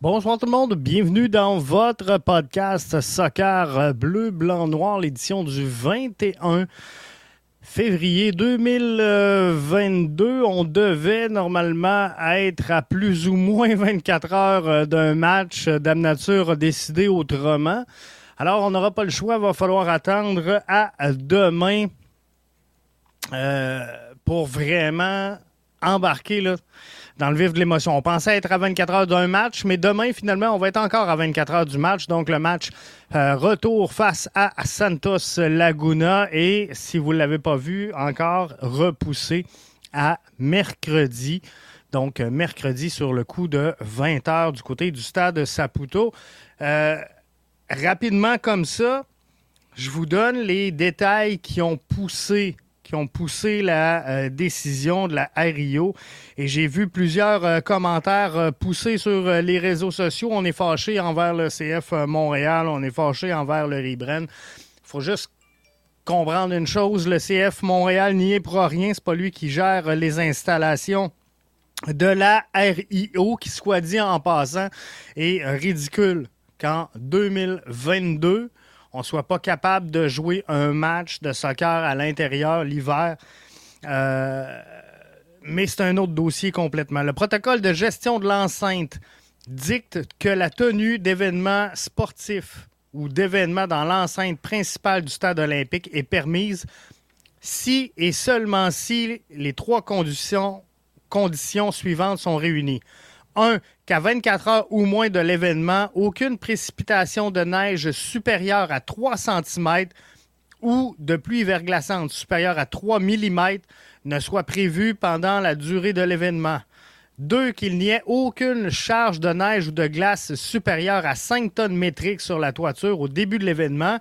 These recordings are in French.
Bonjour tout le monde, bienvenue dans votre podcast Soccer Bleu, Blanc, Noir, l'édition du 21 février 2022. On devait normalement être à plus ou moins 24 heures d'un match. Dame Nature a décidé autrement. Alors, on n'aura pas le choix, il va falloir attendre à demain euh, pour vraiment embarquer là, dans le vif de l'émotion. On pensait être à 24 heures d'un match, mais demain, finalement, on va être encore à 24 heures du match. Donc, le match euh, retour face à Santos Laguna et, si vous ne l'avez pas vu, encore repoussé à mercredi. Donc, euh, mercredi sur le coup de 20 heures du côté du stade Saputo. Euh, rapidement comme ça, je vous donne les détails qui ont poussé qui ont poussé la euh, décision de la RIO. Et j'ai vu plusieurs euh, commentaires euh, poussés sur les réseaux sociaux. On est fâché envers le CF Montréal, on est fâché envers le Ribren. Faut juste comprendre une chose, le CF Montréal n'y est pour rien, c'est pas lui qui gère les installations de la RIO, qui soit dit en passant, est ridicule qu'en 2022, on ne soit pas capable de jouer un match de soccer à l'intérieur l'hiver. Euh, mais c'est un autre dossier complètement. Le protocole de gestion de l'enceinte dicte que la tenue d'événements sportifs ou d'événements dans l'enceinte principale du stade olympique est permise si et seulement si les trois conditions, conditions suivantes sont réunies. 1. Qu'à 24 heures ou moins de l'événement, aucune précipitation de neige supérieure à 3 cm ou de pluie verglaçante supérieure à 3 mm ne soit prévue pendant la durée de l'événement. 2. Qu'il n'y ait aucune charge de neige ou de glace supérieure à 5 tonnes métriques sur la toiture au début de l'événement.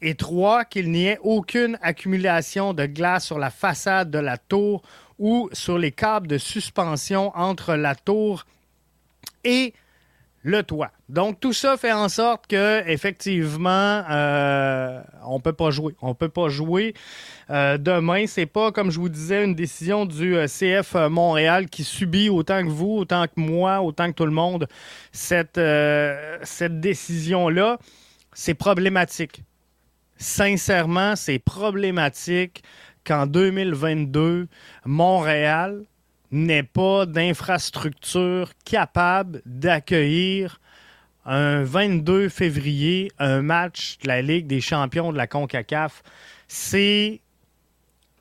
Et 3. Qu'il n'y ait aucune accumulation de glace sur la façade de la tour ou sur les câbles de suspension entre la tour et le toit. Donc tout ça fait en sorte que effectivement euh, on peut pas jouer. On peut pas jouer euh, demain. C'est pas comme je vous disais une décision du euh, CF Montréal qui subit autant que vous, autant que moi, autant que tout le monde cette cette décision là. C'est problématique. Sincèrement, c'est problématique qu'en 2022 Montréal n'ait pas d'infrastructure capable d'accueillir un 22 février un match de la Ligue des champions de la CONCACAF, c'est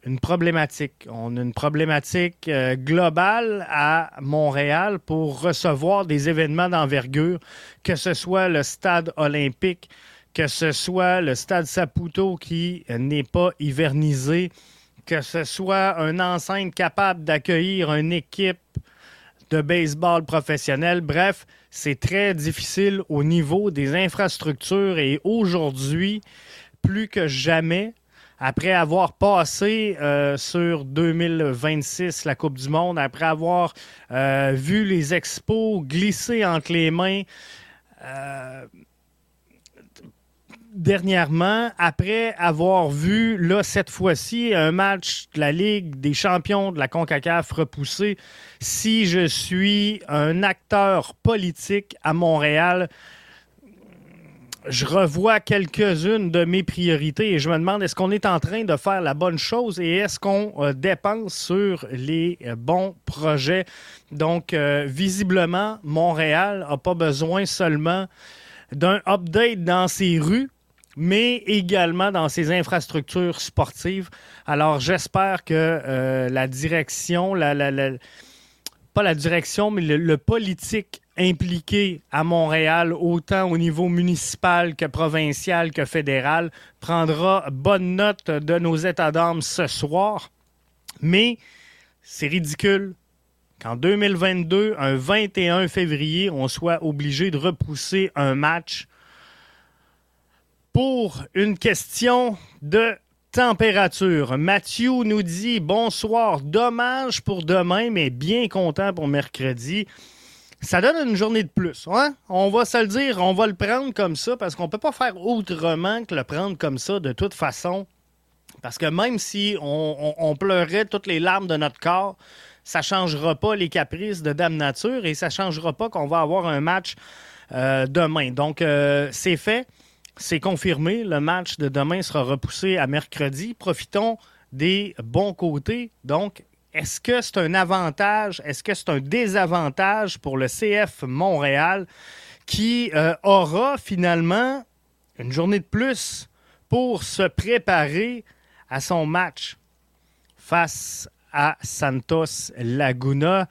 une problématique. On a une problématique euh, globale à Montréal pour recevoir des événements d'envergure, que ce soit le stade olympique, que ce soit le stade Saputo qui n'est pas hivernisé, que ce soit un enceinte capable d'accueillir une équipe de baseball professionnel. Bref, c'est très difficile au niveau des infrastructures et aujourd'hui, plus que jamais, après avoir passé euh, sur 2026 la Coupe du Monde, après avoir euh, vu les expos glisser entre les mains, euh, dernièrement, après avoir vu, là, cette fois-ci, un match de la Ligue des champions de la CONCACAF repoussé, si je suis un acteur politique à Montréal, je revois quelques-unes de mes priorités et je me demande est-ce qu'on est en train de faire la bonne chose et est-ce qu'on euh, dépense sur les euh, bons projets? Donc, euh, visiblement, Montréal n'a pas besoin seulement d'un update dans ses rues, mais également dans ses infrastructures sportives. Alors, j'espère que euh, la direction, pas la direction, mais le, politique impliqué à Montréal, autant au niveau municipal que provincial que fédéral, prendra bonne note de nos états d'âme ce soir. Mais c'est ridicule qu'en 2022, un 21 février, on soit obligé de repousser un match pour une question de température. Mathieu nous dit bonsoir, dommage pour demain, mais bien content pour mercredi. Ça donne une journée de plus. Hein? On va se le dire, on va le prendre comme ça parce qu'on ne peut pas faire autrement que le prendre comme ça de toute façon. Parce que même si on, pleurait toutes les larmes de notre corps, ça ne changera pas les caprices de Dame Nature et ça ne changera pas qu'on va avoir un match euh, demain. Donc, euh, c'est fait. C'est confirmé. Le match de demain sera repoussé à mercredi. Profitons des bons côtés. Donc, est-ce que c'est un avantage? Est-ce que c'est un désavantage pour le CF Montréal qui euh, aura finalement une journée de plus pour se préparer à son match face à Santos Laguna?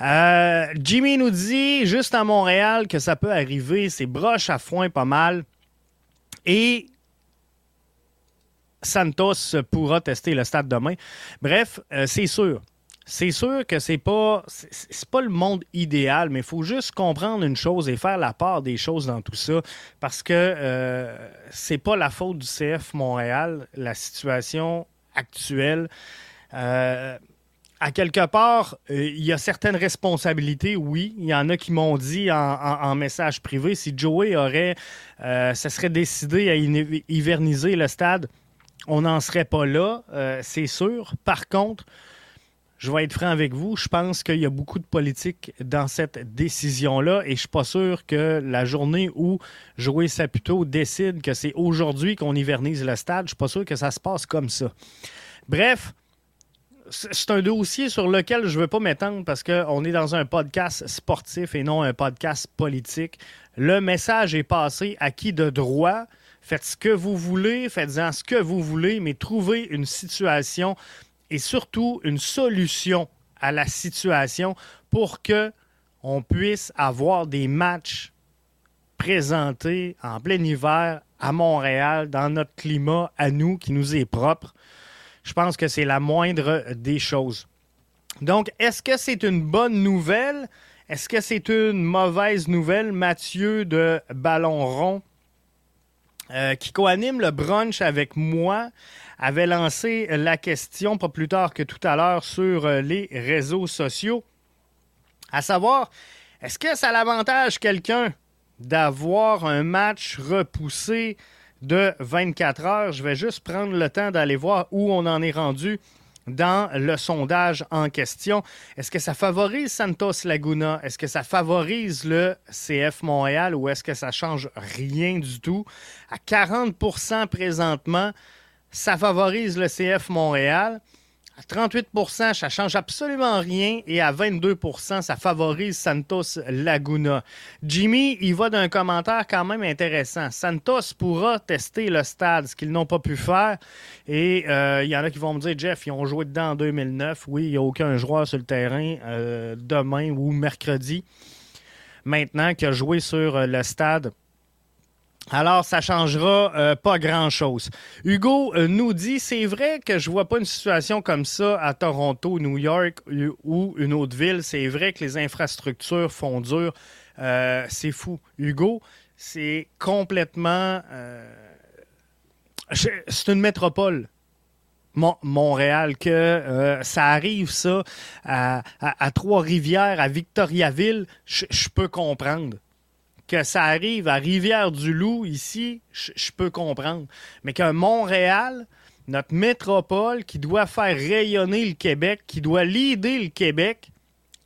Euh, Jimmy nous dit juste à Montréal que ça peut arriver, c'est broche à foin pas mal. Et Santos pourra tester le stade demain. Bref, euh, c'est sûr. C'est sûr que c'est pas c'est pas le monde idéal, mais il faut juste comprendre une chose et faire la part des choses dans tout ça, parce que euh, c'est pas la faute du CF Montréal, la situation actuelle. Euh, à quelque part, euh, il y a certaines responsabilités, oui. Il y en a qui m'ont dit en, message privé, si Joey aurait, euh, se serait décidé à hiverniser le stade, on n'en serait pas là, euh, c'est sûr. Par contre, je vais être franc avec vous, je pense qu'il y a beaucoup de politique dans cette décision-là et je suis pas sûr que la journée où Joey Saputo décide que c'est aujourd'hui qu'on hivernise le stade, je suis pas sûr que ça se passe comme ça. Bref, c'est un dossier sur lequel je ne veux pas m'étendre parce qu'on est dans un podcast sportif et non un podcast politique. Le message est passé à qui de droit? Faites ce que vous voulez, faites-en ce que vous voulez, mais trouvez une situation et surtout une solution à la situation pour que on puisse avoir des matchs présentés en plein hiver à Montréal, dans notre climat à nous qui nous est propre je pense que c'est la moindre des choses. Donc, est-ce que c'est une bonne nouvelle? Est-ce que c'est une mauvaise nouvelle? Mathieu de Ballon Rond, euh, qui coanime le brunch avec moi, avait lancé la question pas plus tard que tout à l'heure sur euh, les réseaux sociaux, à savoir, est-ce que ça l'avantage quelqu'un d'avoir un match repoussé de 24 heures. Je vais juste prendre le temps d'aller voir où on en est rendu dans le sondage en question. Est-ce que ça favorise Santos Laguna? Est-ce que ça favorise le CF Montréal ou est-ce que ça change rien du tout? À 40% présentement, ça favorise le CF Montréal. À 38% ça change absolument rien et à 22% ça favorise Santos Laguna. Jimmy, il va d'un commentaire quand même intéressant. Santos pourra tester le stade, ce qu'ils n'ont pas pu faire. Et euh, il y en a qui vont me dire, Jeff, ils ont joué dedans en 2009. Oui, il n'y a aucun joueur sur le terrain euh, demain ou mercredi. Maintenant qu'il a joué sur euh, le stade alors, ça changera euh, pas grand-chose. Hugo euh, nous dit, c'est vrai que je vois pas une situation comme ça à Toronto, New York ou une autre ville. C'est vrai que les infrastructures font dur. Euh, c'est fou. Hugo, c'est complètement... c'est une métropole. Montréal, que ça arrive ça à, Trois-Rivières, à Victoriaville, je peux comprendre que ça arrive à Rivière-du-Loup, ici, je peux comprendre. Mais qu'un Montréal, notre métropole, qui doit faire rayonner le Québec, qui doit leader le Québec,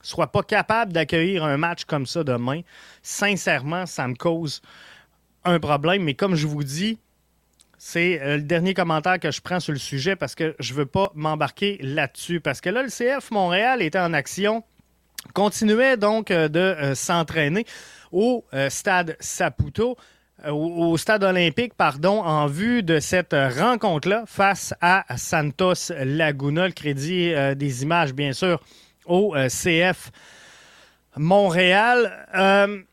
soit pas capable d'accueillir un match comme ça demain, sincèrement, ça me cause un problème. Mais comme je vous dis, c'est euh, le dernier commentaire que je prends sur le sujet parce que je ne veux pas m'embarquer là-dessus. Parce que là, le CF Montréal était en action, continuait donc euh, de euh, s'entraîner au euh, stade Saputo au stade olympique, pardon, en vue de cette rencontre-là face à Santos Laguna. Le crédit des images, bien sûr, au CF Montréal.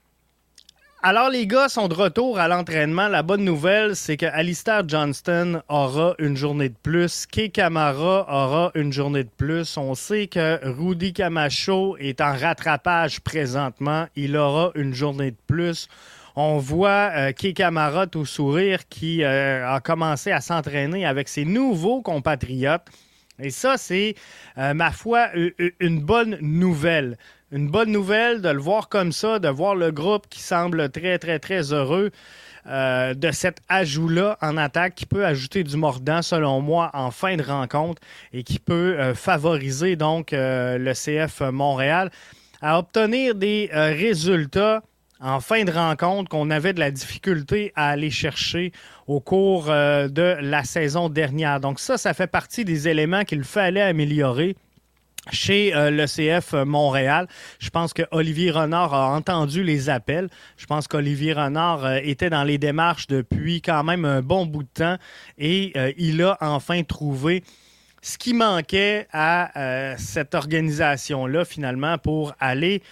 Alors, les gars sont de retour à l'entraînement. La bonne nouvelle, c'est que Alistair Johnston aura une journée de plus. Kay Camara aura une journée de plus. On sait que Rudy Camacho est en rattrapage présentement. Il aura une journée de plus. On voit euh, Camara au sourire qui euh, a commencé à s'entraîner avec ses nouveaux compatriotes. Et ça, c'est, euh, ma foi, une bonne nouvelle. Une bonne nouvelle de le voir comme ça, de voir le groupe qui semble très, très, très heureux. Euh, de cet ajout-là en attaque qui peut ajouter du mordant, selon moi, en fin de rencontre et qui peut euh, favoriser donc euh, le CF Montréal à obtenir des résultats en fin de rencontre qu'on avait de la difficulté à aller chercher au cours de la saison dernière. Donc ça, ça fait partie des éléments qu'il fallait améliorer chez euh, le CF Montréal. Je pense que Olivier Renard a entendu les appels. Je pense qu'Olivier Renard euh, était dans les démarches depuis quand même un bon bout de temps et euh, il a enfin trouvé ce qui manquait à cette organisation-là finalement pour aller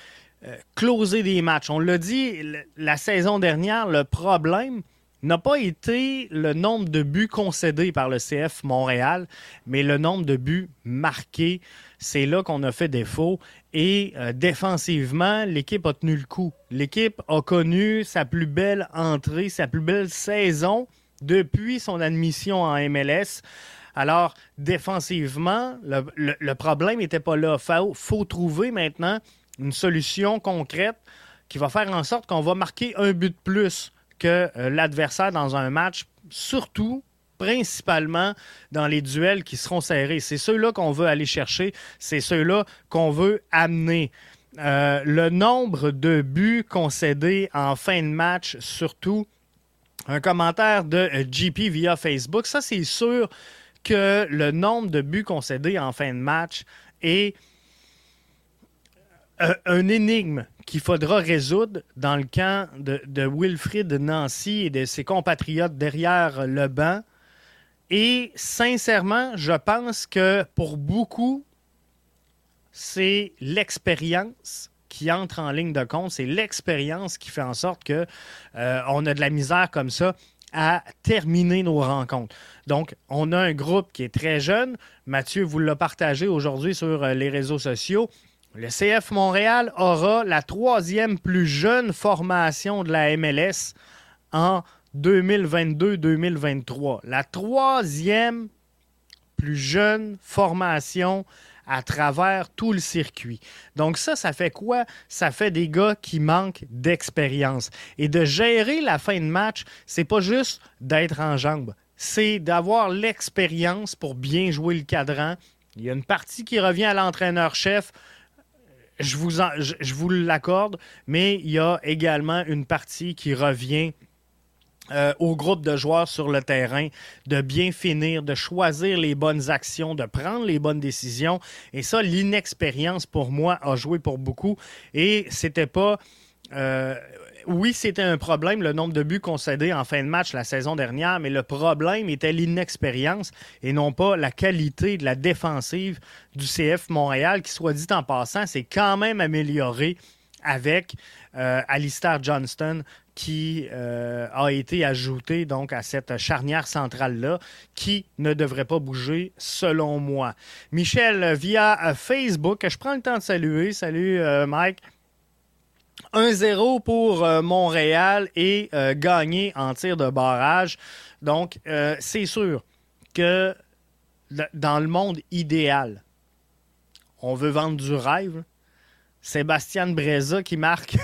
closer des matchs. On l'a dit la saison dernière, le problème, n'a pas été le nombre de buts concédés par le CF Montréal, mais le nombre de buts marqués. C'est là qu'on a fait défaut. Et euh, défensivement, l'équipe a tenu le coup. L'équipe a connu sa plus belle entrée, sa plus belle saison depuis son admission en MLS. Alors, défensivement, le, problème n'était pas là. Il faut trouver maintenant une solution concrète qui va faire en sorte qu'on va marquer un but de plus que euh, l'adversaire dans un match, surtout principalement dans les duels qui seront serrés. C'est ceux-là qu'on veut aller chercher, c'est ceux-là qu'on veut amener. Euh, le nombre de buts concédés en fin de match, surtout, un commentaire de euh, GP via Facebook, ça c'est sûr que le nombre de buts concédés en fin de match est un énigme qu'il faudra résoudre dans le camp de, de, Wilfrid Nancy et de ses compatriotes derrière le banc. Et sincèrement, je pense que pour beaucoup, c'est l'expérience qui entre en ligne de compte. C'est l'expérience qui fait en sorte que euh, on a de la misère comme ça à terminer nos rencontres. Donc, on a un groupe qui est très jeune. Mathieu vous l'a partagé aujourd'hui sur euh, les réseaux sociaux. Le CF Montréal aura la troisième plus jeune formation de la MLS en 2022-2023. La troisième plus jeune formation à travers tout le circuit. Donc ça, ça fait quoi? Ça fait des gars qui manquent d'expérience. Et de gérer la fin de match, c'est pas juste d'être en jambes. C'est d'avoir l'expérience pour bien jouer le cadran. Il y a une partie qui revient à l'entraîneur-chef je vous, vous l'accorde, mais il y a également une partie qui revient euh, au groupe de joueurs sur le terrain de bien finir, de choisir les bonnes actions, de prendre les bonnes décisions. Et ça, l'inexpérience pour moi a joué pour beaucoup. Et c'était pas. Euh, oui, c'était un problème, le nombre de buts concédés en fin de match la saison dernière, mais le problème était l'inexpérience et non pas la qualité de la défensive du CF Montréal, qui, soit dit en passant, s'est quand même amélioré avec euh, Alistair Johnston qui euh, a été ajouté donc à cette charnière centrale-là qui ne devrait pas bouger selon moi. Michel, via Facebook, je prends le temps de saluer. Salut Mike. 1-0 pour euh, Montréal et euh, gagné en tir de barrage. Donc, euh, c'est sûr que dans le monde idéal, on veut vendre du rêve. Sébastien Breza qui marque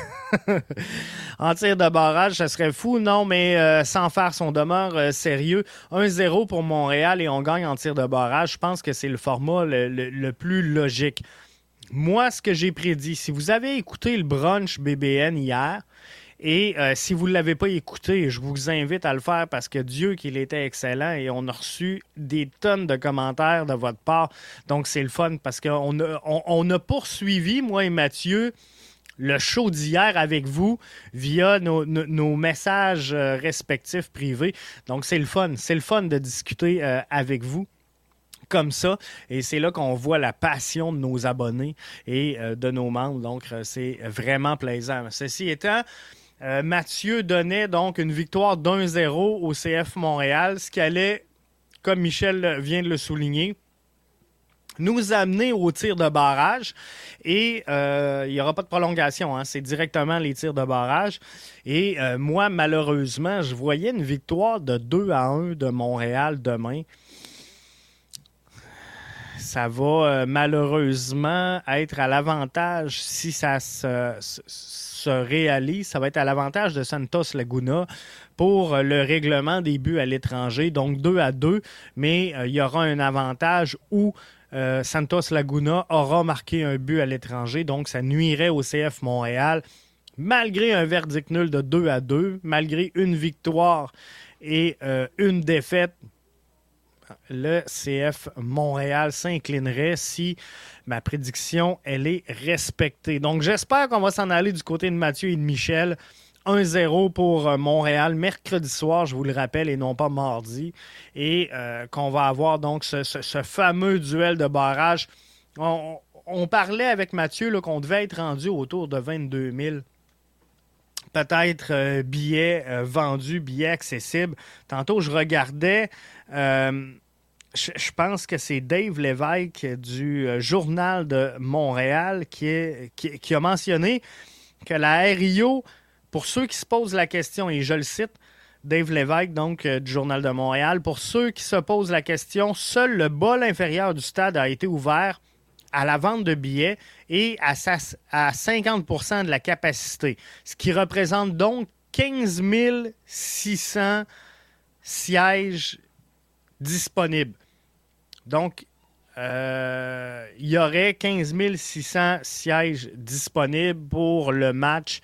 en tir de barrage, ça serait fou, non, mais sans faire son demeure sérieux. 1-0 pour Montréal et on gagne en tir de barrage. Je pense que c'est le format le plus logique. Moi, ce que j'ai prédit, si vous avez écouté le brunch BBN hier, et euh, si vous ne l'avez pas écouté, je vous invite à le faire parce que Dieu qu'il était excellent et on a reçu des tonnes de commentaires de votre part. Donc c'est le fun parce qu'on a, on, a poursuivi, moi et Mathieu, le show d'hier avec vous via nos, messages euh, respectifs privés. Donc c'est le fun. C'est le fun de discuter euh, avec vous comme ça. Et c'est là qu'on voit la passion de nos abonnés et euh, de nos membres. Donc, euh, c'est vraiment plaisant. Ceci étant, euh, Mathieu donnait donc une victoire d'1-0 au CF Montréal, ce qui allait, comme Michel vient de le souligner, nous amener au tir de barrage. Et il n'y aura pas de prolongation, hein. c'est directement les tirs de barrage. Et moi, malheureusement, je voyais une victoire de 2 à 1 de Montréal demain. Ça va euh, malheureusement être à l'avantage si ça se, se, réalise. Ça va être à l'avantage de Santos Laguna pour le règlement des buts à l'étranger. Donc 2 à 2, mais il y aura un avantage où euh, Santos Laguna aura marqué un but à l'étranger, donc ça nuirait au CF Montréal. Malgré un verdict nul de 2 à 2, malgré une victoire et euh, une défaite, le CF Montréal s'inclinerait si ma prédiction elle est respectée. Donc j'espère qu'on va s'en aller du côté de Mathieu et de Michel. 1-0 pour euh, Montréal mercredi soir, je vous le rappelle, et non pas mardi. Et euh, qu'on va avoir donc ce, fameux duel de barrage. On, parlait avec Mathieu qu'on devait être rendu autour de 22 000 peut-être euh, billets vendus, billets accessibles. Tantôt, je regardais, je, pense que c'est Dave Lévesque du Journal de Montréal qui, a mentionné que la RIO pour ceux qui se posent la question, et je le cite, Dave Lévesque, donc euh, du Journal de Montréal, pour ceux qui se posent la question, seul le bol inférieur du stade a été ouvert à la vente de billets et à, à 50% de la capacité, ce qui représente donc 15 600 sièges disponibles. Donc, euh, il y aurait 15 600 sièges disponibles pour le match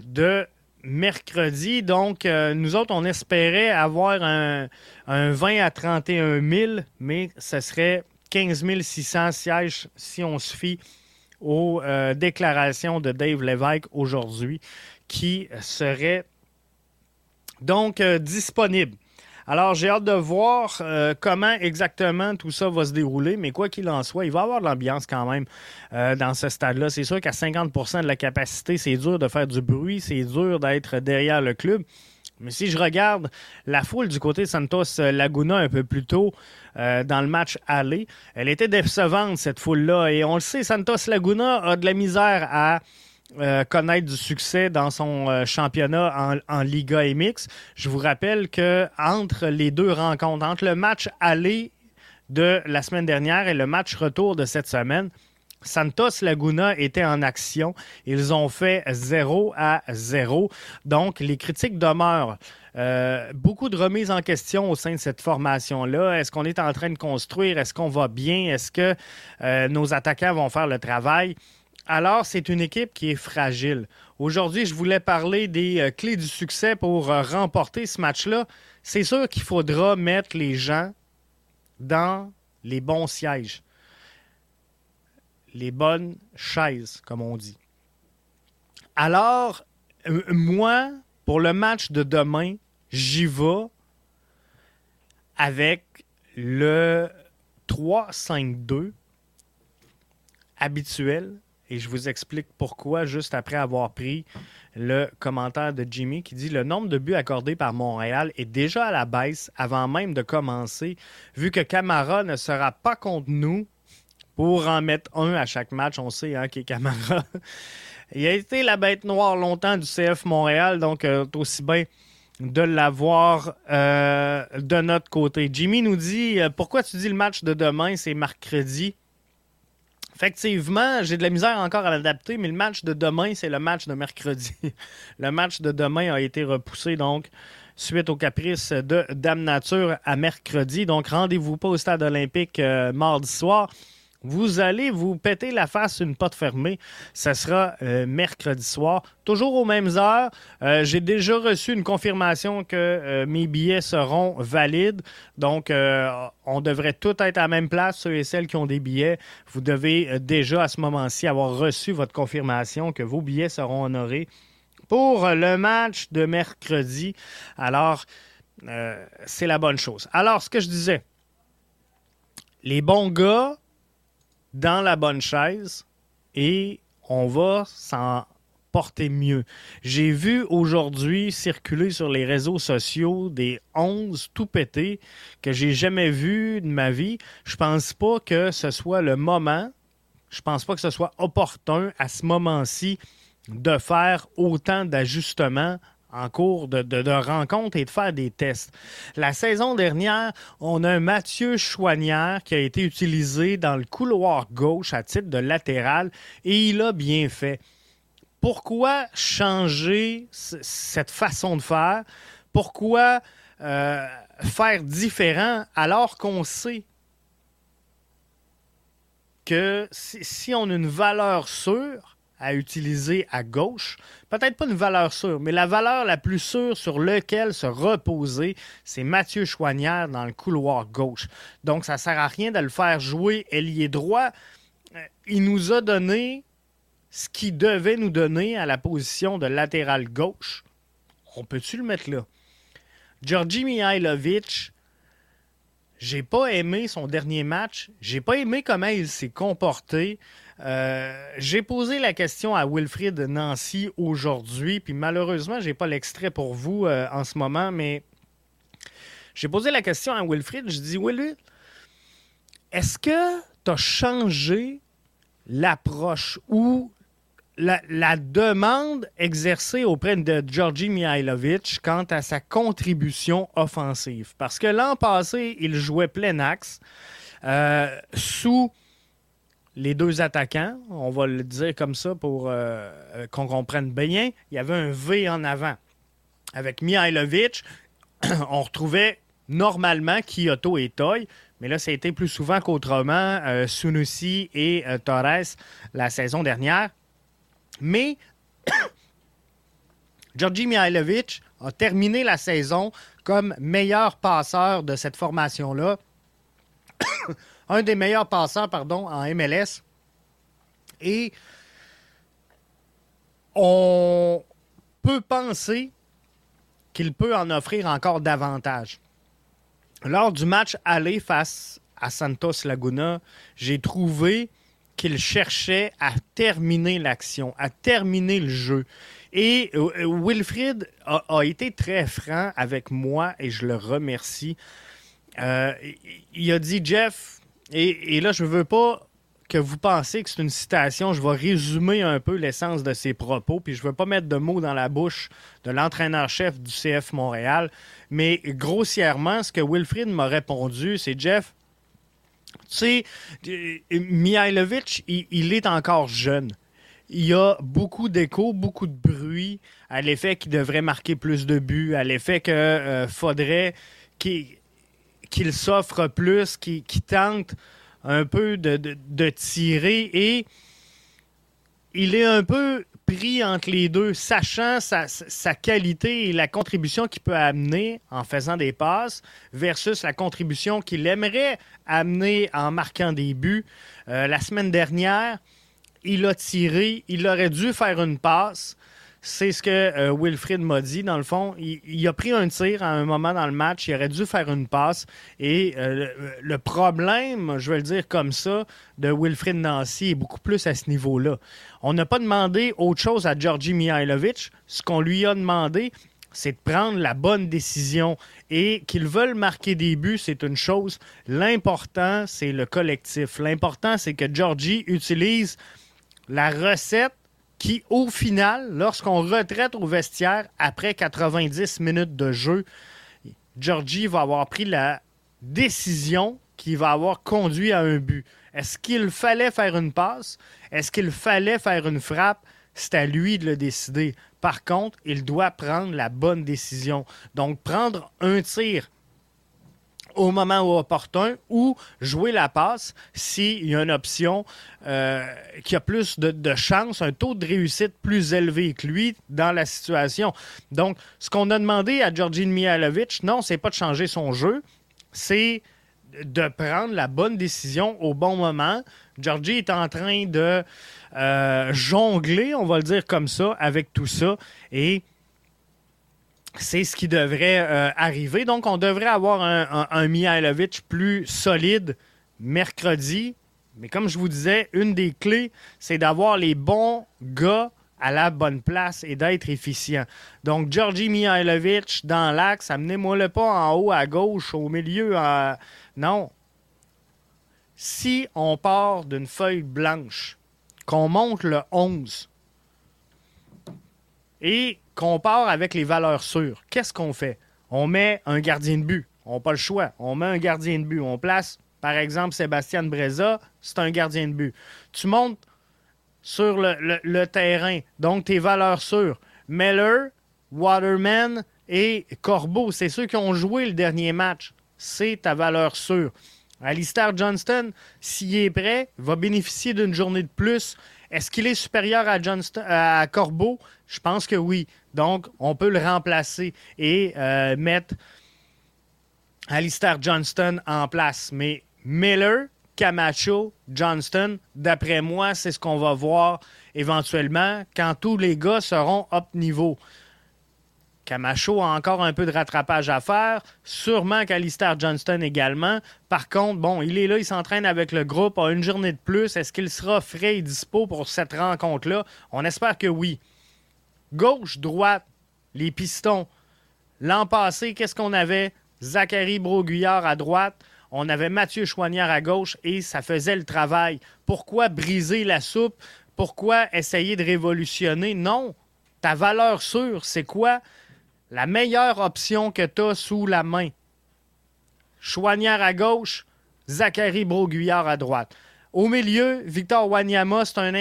de mercredi. Donc, euh, nous autres, on espérait avoir un, 20 à 31 000, mais ce serait 15 600 sièges si on se fie aux euh, déclarations de Dave Lévesque aujourd'hui, qui seraient donc euh, disponibles. Alors, j'ai hâte de voir euh, comment exactement tout ça va se dérouler, mais quoi qu'il en soit, il va y avoir de l'ambiance quand même euh, dans ce stade-là. C'est sûr qu'à 50% de la capacité, c'est dur de faire du bruit, c'est dur d'être derrière le club. Mais si je regarde la foule du côté de Santos Laguna un peu plus tôt euh, dans le match aller, elle était décevante, cette foule-là. Et on le sait, Santos Laguna a de la misère à euh, connaître du succès dans son euh, championnat en, Liga MX. Je vous rappelle que entre les deux rencontres, entre le match aller de la semaine dernière et le match retour de cette semaine, Santos Laguna était en action. Ils ont fait 0 à 0. Donc, les critiques demeurent. Euh, beaucoup de remises en question au sein de cette formation-là. Est-ce qu'on est en train de construire? Est-ce qu'on va bien? Est-ce que nos attaquants vont faire le travail? Alors, c'est une équipe qui est fragile. Aujourd'hui, je voulais parler des euh, clés du succès pour euh, remporter ce match-là. C'est sûr qu'il faudra mettre les gens dans les bons sièges, les bonnes chaises, comme on dit. Alors, moi, pour le match de demain, j'y vais avec le 3-5-2 habituel et je vous explique pourquoi juste après avoir pris le commentaire de Jimmy qui dit le nombre de buts accordés par Montréal est déjà à la baisse avant même de commencer, vu que Camara ne sera pas contre nous pour en mettre un à chaque match. On sait hein, est Camara. Il a été la bête noire longtemps du CF Montréal, donc euh, aussi bien de l'avoir euh, de notre côté. Jimmy nous dit euh, Pourquoi tu dis le match de demain, c'est mercredi? Effectivement, j'ai de la misère encore à l'adapter, mais le match de demain, c'est le match de mercredi. le match de demain a été repoussé, donc, suite au caprice de Dame Nature à mercredi. Donc, rendez-vous pas au stade olympique euh, mardi soir vous allez vous péter la face une porte fermée. Ça sera euh, mercredi soir, toujours aux mêmes heures. Euh, j'ai déjà reçu une confirmation que euh, mes billets seront valides. Donc, on devrait tout être à la même place, ceux et celles qui ont des billets. Vous devez déjà à ce moment-ci avoir reçu votre confirmation que vos billets seront honorés pour le match de mercredi. Alors, c'est la bonne chose. Alors, ce que je disais, les bons gars dans la bonne chaise et on va s'en porter mieux. J'ai vu aujourd'hui circuler sur les réseaux sociaux des 11 tout pétés que j'ai jamais vus de ma vie. Je pense pas que ce soit le moment, je pense pas que ce soit opportun à ce moment-ci de faire autant d'ajustements en cours de, rencontre et de faire des tests. La saison dernière, on a un Mathieu Chouanière qui a été utilisé dans le couloir gauche à titre de latéral et il a bien fait. Pourquoi changer cette façon de faire? Pourquoi euh, faire différent alors qu'on sait que si on a une valeur sûre, à utiliser à gauche. Peut-être pas une valeur sûre, mais la valeur la plus sûre sur laquelle se reposer, c'est Mathieu Chouanière dans le couloir gauche. Donc, ça ne sert à rien de le faire jouer ailier droit. Euh, il nous a donné ce qu'il devait nous donner à la position de latéral gauche. On peut-tu le mettre là? Georgi Mihailovic, j'ai pas aimé son dernier match. J'ai pas aimé comment il s'est comporté. Euh, j'ai posé la question à Wilfrid Nancy aujourd'hui, puis malheureusement, j'ai pas l'extrait pour vous euh, en ce moment, mais j'ai posé la question à Wilfrid. Je dis, Wilfrid, est-ce que tu as changé l'approche ou la, la, demande exercée auprès de Georgi Mihailovic quant à sa contribution offensive? Parce que l'an passé, il jouait plein axe euh, sous les deux attaquants, on va le dire comme ça pour euh, euh, qu'on comprenne bien, il y avait un V en avant. Avec Mihailovic, on retrouvait normalement Kyoto et Toy, mais là, ça a été plus souvent qu'autrement euh, Sunusi et Torres la saison dernière. Mais Georgi Mihailovic a terminé la saison comme meilleur passeur de cette formation-là un des meilleurs passeurs pardon, en MLS. Et on peut penser qu'il peut en offrir encore davantage. Lors du match aller face à Santos Laguna, j'ai trouvé qu'il cherchait à terminer l'action, à terminer le jeu. Et euh, Wilfried a, été très franc avec moi et je le remercie. Euh, il a dit, Jeff, et, là, je ne veux pas que vous pensez que c'est une citation. Je vais résumer un peu l'essence de ses propos, puis je ne veux pas mettre de mots dans la bouche de l'entraîneur-chef du CF Montréal. Mais grossièrement, ce que Wilfried m'a répondu, c'est Jeff, tu sais, Mihailovic, il, est encore jeune. Il y a beaucoup d'échos, beaucoup de bruit à l'effet qu'il devrait marquer plus de buts, à l'effet qu'il euh, faudrait qu'il qu'il s'offre plus, qu'il tente un peu de, tirer et il est un peu pris entre les deux, sachant sa, qualité et la contribution qu'il peut amener en faisant des passes versus la contribution qu'il aimerait amener en marquant des buts. Euh, la semaine dernière, il a tiré, il aurait dû faire une passe. C'est ce que euh, Wilfrid m'a dit. Dans le fond, il, a pris un tir à un moment dans le match. Il aurait dû faire une passe. Et euh, le, problème, je vais le dire comme ça, de Wilfrid Nancy est beaucoup plus à ce niveau-là. On n'a pas demandé autre chose à Georgi Mihailovic. Ce qu'on lui a demandé, c'est de prendre la bonne décision. Et qu'ils veulent marquer des buts, c'est une chose. L'important, c'est le collectif. L'important, c'est que Georgie utilise la recette qui, au final, lorsqu'on retraite au vestiaire après 90 minutes de jeu, Georgie va avoir pris la décision qui va avoir conduit à un but. Est-ce qu'il fallait faire une passe? Est-ce qu'il fallait faire une frappe? C'est à lui de le décider. Par contre, il doit prendre la bonne décision. Donc, prendre un tir au moment opportun ou jouer la passe s'il y a une option euh, qui a plus de, de chances, un taux de réussite plus élevé que lui dans la situation. Donc, ce qu'on a demandé à Georgine Mihalovic, non, c'est pas de changer son jeu, c'est de prendre la bonne décision au bon moment. Georgie est en train de euh, jongler, on va le dire comme ça, avec tout ça. Et c'est ce qui devrait euh, arriver. Donc, on devrait avoir un, un, plus solide mercredi. Mais comme je vous disais, une des clés, c'est d'avoir les bons gars à la bonne place et d'être efficient. Donc, Georgi Mihailovic dans l'axe, amenez-moi le pas en haut à gauche, au milieu. Non. Si on part d'une feuille blanche, qu'on monte le 11 et qu'on part avec les valeurs sûres, qu'est-ce qu'on fait? On met un gardien de but. On n'a pas le choix. On met un gardien de but. On place, par exemple, Sébastien Breza, c'est un gardien de but. Tu montes sur le, terrain, donc tes valeurs sûres. Meller, Waterman et Corbeau, c'est ceux qui ont joué le dernier match. C'est ta valeur sûre. Alistair Johnston, s'il est prêt, va bénéficier d'une journée de plus. Est-ce qu'il est supérieur à Corbeau? Je pense que oui. Donc, on peut le remplacer et euh, mettre Alistair Johnston en place. Mais Miller, Camacho, Johnston, d'après moi, c'est ce qu'on va voir éventuellement quand tous les gars seront up niveau. Camacho a encore un peu de rattrapage à faire, sûrement qu'Alistair Johnston également. Par contre, bon, il est là, il s'entraîne avec le groupe, a une journée de plus. Est-ce qu'il sera frais et dispo pour cette rencontre-là? On espère que oui. Gauche, droite, les pistons. L'an passé, qu'est-ce qu'on avait? Zachary Broguillard à droite. On avait Mathieu Chouanière à gauche et ça faisait le travail. Pourquoi briser la soupe? Pourquoi essayer de révolutionner? Non. Ta valeur sûre, c'est quoi? La meilleure option que tu as sous la main. Chouanière à gauche, Zachary Broguillard à droite. Au milieu, Victor Wanyama, c'est un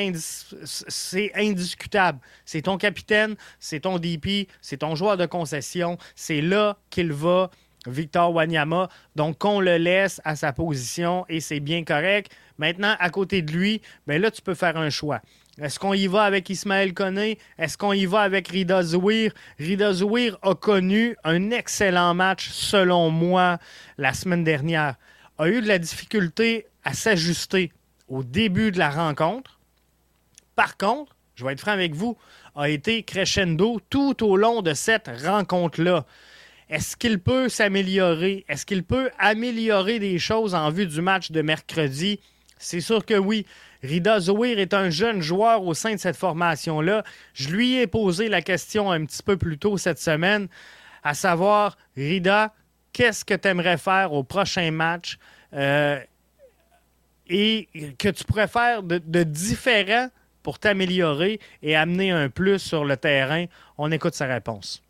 indiscutable. C'est ton capitaine, c'est ton DP, c'est ton joueur de concession. C'est là qu'il va, Victor Wanyama. Donc, qu'on le laisse à sa position et c'est bien correct. Maintenant, à côté de lui, ben là, tu peux faire un choix. Est-ce qu'on y va avec Ismaël Koné? Est-ce qu'on y va avec Rida Zouir? Rida Zouir a connu un excellent match, selon moi, la semaine dernière. A eu de la difficulté à s'ajuster au début de la rencontre. Par contre, je vais être franc avec vous, a été crescendo tout au long de cette rencontre-là. Est-ce qu'il peut s'améliorer? Est-ce qu'il peut améliorer des choses en vue du match de mercredi? C'est sûr que oui. Rida Zouir est un jeune joueur au sein de cette formation-là. Je lui ai posé la question un petit peu plus tôt cette semaine, à savoir, Rida, qu'est-ce que tu aimerais faire au prochain match? Euh, et que tu pourrais faire de, différent pour t'améliorer et amener un plus sur le terrain? On écoute sa réponse.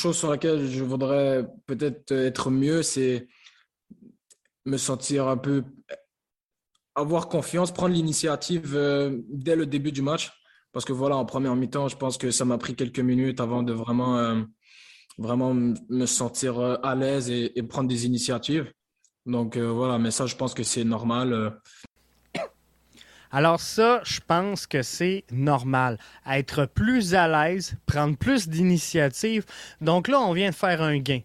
Chose sur laquelle je voudrais peut-être être mieux, c'est me sentir un peu, avoir confiance, prendre l'initiative euh, dès le début du match. Parce que voilà, en première mi-temps, je pense que ça m'a pris quelques minutes avant de vraiment, euh, vraiment me sentir euh, à l'aise et, prendre des initiatives. Donc euh, voilà, mais ça, je pense que c'est normal. Euh. Alors ça, je pense que c'est normal. Être plus à l'aise, prendre plus d'initiatives. Donc là, on vient de faire un gain.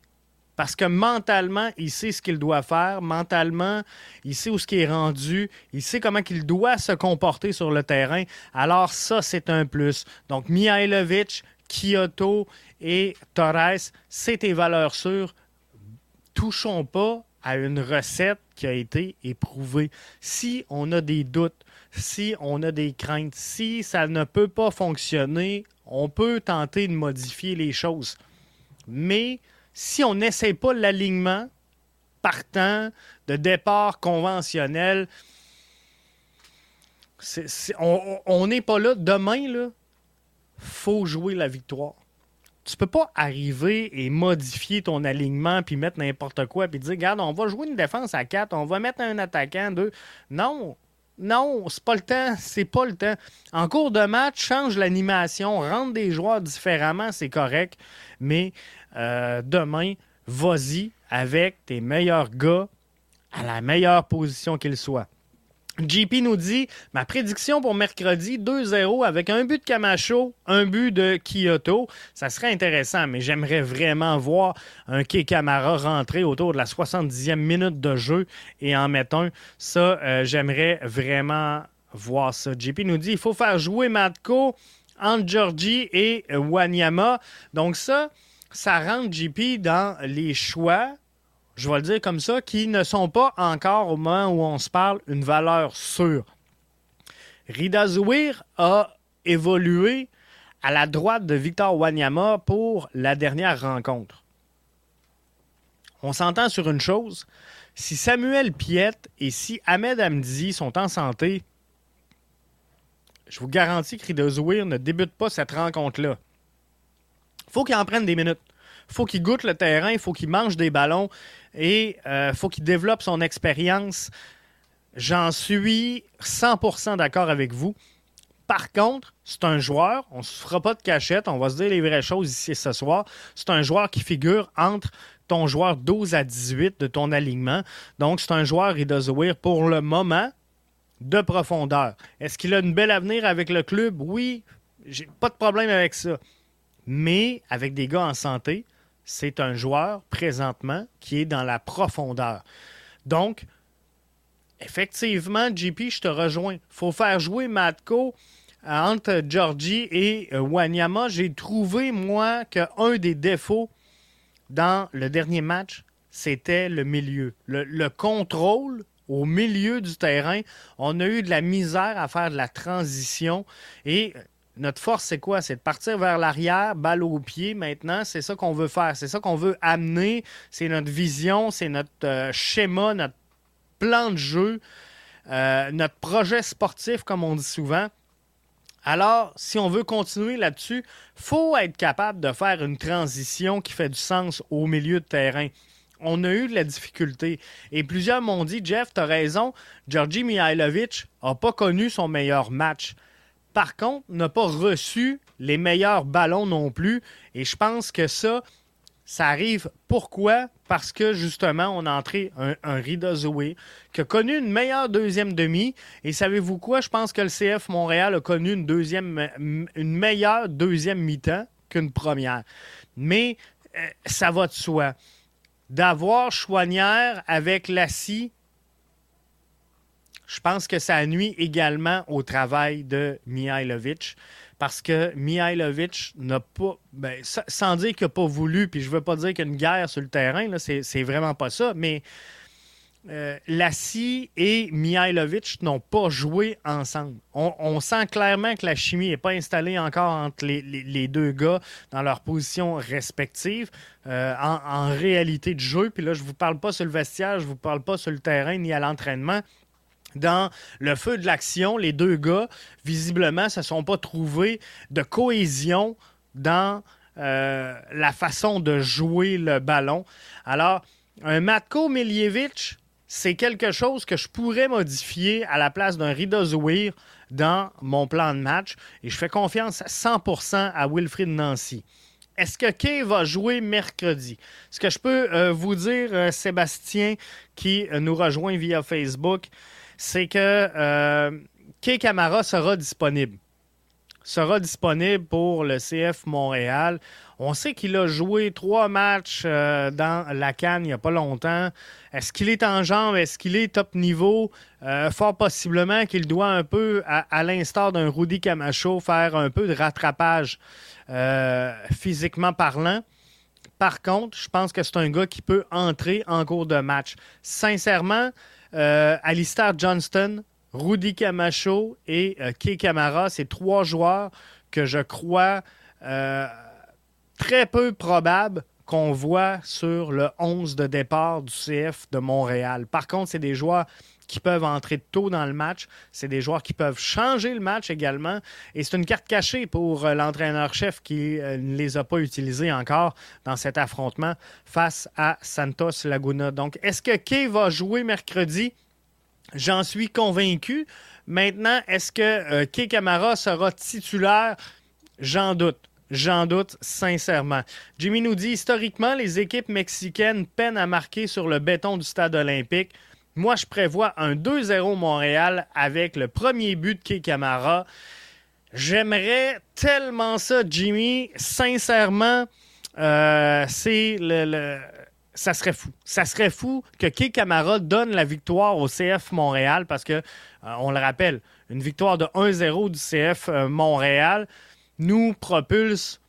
Parce que mentalement, il sait ce qu'il doit faire. Mentalement, il sait où ce qui est rendu. Il sait comment il doit se comporter sur le terrain. Alors ça, c'est un plus. Donc Mihailovic, Kyoto et Torres, c'est tes valeurs sûres. Touchons pas à une recette qui a été éprouvée. Si on a des doutes, si on a des craintes, si ça ne peut pas fonctionner, on peut tenter de modifier les choses. Mais si on n'essaie pas l'alignement partant de départ conventionnel, on n'est pas là. Demain, il faut jouer la victoire tu peux pas arriver et modifier ton alignement puis mettre n'importe quoi puis dire regarde, on va jouer une défense à 4, on va mettre un attaquant 2. Non. Non, c'est pas le temps, c'est pas le temps. En cours de match, change l'animation, rendre des joueurs différemment, c'est correct, mais euh, demain, vas-y avec tes meilleurs gars à la meilleure position qu'ils soient. JP nous dit ma prédiction pour mercredi 2-0 avec un but de Camacho, un but de Kyoto. Ça serait intéressant, mais j'aimerais vraiment voir un K Camara rentrer autour de la 70e minute de jeu et en mettre un. Ça, euh, j'aimerais vraiment voir ça. JP nous dit il faut faire jouer Matko entre et Wanyama. Donc, ça, ça rentre JP dans les choix je vais le dire comme ça, qui ne sont pas encore, au moment où on se parle, une valeur sûre. Rida Zouir a évoluer à la droite de Victor Wanyama pour la dernière rencontre. On s'entend sur une chose. Si Samuel Piette et si Ahmed Hamdi sont en santé, je vous garantis que Rido ne débute pas cette rencontre-là. faut qu'il en prenne des minutes. faut qu'il goûte le terrain, faut qu'il mange des ballons et il euh, faut qu'il développe son expérience. J'en suis 100% d'accord avec vous. Par contre, c'est un joueur, on ne se fera pas de cachette, on va se dire les vraies choses ici ce soir. C'est un joueur qui figure entre ton joueur 12 à 18 de ton alignement. Donc, c'est un joueur, Ridozouir, pour le moment, de profondeur. Est-ce qu'il a une belle avenir avec le club? Oui, j'ai pas de problème avec ça. Mais avec des gars en santé, c'est un joueur présentement qui est dans la profondeur. Donc, effectivement, JP, je te rejoins. Il faut faire jouer Matko entre Georgie et euh, Wanyama. J'ai trouvé, moi, qu'un des défauts dans le dernier match, c'était le milieu. Le, contrôle au milieu du terrain. On a eu de la misère à faire de la transition. Et notre force, c'est quoi? C'est de partir vers l'arrière, balle au pied. Maintenant, c'est ça qu'on veut faire. C'est ça qu'on veut amener. C'est notre vision, c'est notre euh, schéma, notre plan de jeu, euh, notre projet sportif, comme on dit souvent. Alors, si on veut continuer là-dessus, faut être capable de faire une transition qui fait du sens au milieu de terrain. On a eu de la difficulté. Et plusieurs m'ont dit, Jeff, tu as raison, Georgi Mihailovic n'a pas connu son meilleur match. Par contre, n'a pas reçu les meilleurs ballons non plus. Et je pense que ça, ça arrive pourquoi? Parce que justement, on a entré un, un Rida Zoé qui a connu une meilleure deuxième demi. Et savez-vous quoi? Je pense que le CF Montréal a connu une, deuxième, une meilleure deuxième mi-temps qu'une première. Mais euh, ça va de soi. D'avoir Chouanière avec Lassie, je pense que ça nuit également au travail de Mihailovic parce que Mihailovic n'a pas, ben, sans dire qu'il n'a pas voulu, puis je ne veux pas dire qu'il y a une guerre sur le terrain, c'est vraiment pas ça, mais euh, Lassie et Mihailovic n'ont pas joué ensemble. On, sent clairement que la chimie n'est pas installée encore entre les, deux gars dans leurs positions respectives euh, en, en, réalité de jeu. Puis là, je ne vous parle pas sur le vestiaire, je ne vous parle pas sur le terrain ni à l'entraînement dans le feu de l'action, les deux gars, visiblement, ne se sont pas trouvés de cohésion dans euh, la façon de jouer le ballon. Alors, un Matko Miljevic, c'est quelque chose que je pourrais modifier à la place d'un Rida Zouir dans mon plan de match. Et je fais confiance à 100% à Wilfried Nancy. Est-ce que Kay va jouer mercredi? Ce que je peux euh, vous dire, euh, Sébastien, qui nous rejoint via Facebook, c'est que euh, Kay Camara sera disponible. Sera disponible pour le CF Montréal. On sait qu'il a joué trois matchs euh, dans la Cannes il n'y a pas longtemps. Est-ce qu'il est en jambe? Est-ce qu'il est top niveau? Euh, fort possiblement qu'il doit un peu, à, l'instar d'un Rudy Camacho, faire un peu de rattrapage physiquement parlant. Par contre, je pense que c'est un gars qui peut entrer en cours de match. Sincèrement, euh, Alistair Johnston, Rudy Camacho et euh, Kay Camara, c'est trois joueurs que je crois euh, très peu probables qu'on voit sur le 11 de départ du CF de Montréal. Par contre, c'est des joueurs qui peuvent entrer tôt dans le match. C'est des joueurs qui peuvent changer le match également. Et c'est une carte cachée pour l'entraîneur-chef qui ne les a pas utilisés encore dans cet affrontement face à Santos Laguna. Donc, est-ce que Kay va jouer mercredi? J'en suis convaincu. Maintenant, est-ce que euh, Kay Camara sera titulaire? J'en doute. J'en doute sincèrement. Jimmy nous dit historiquement, les équipes mexicaines peinent à marquer sur le béton du stade olympique. Moi, je prévois un 2-0 Montréal avec le premier but de Kay Camara. J'aimerais tellement ça, Jimmy. Sincèrement, euh, c'est le, ça serait fou. Ça serait fou que Kay Camara donne la victoire au CF Montréal parce que, euh, on le rappelle, une victoire de 1-0 du CF euh, Montréal nous propulse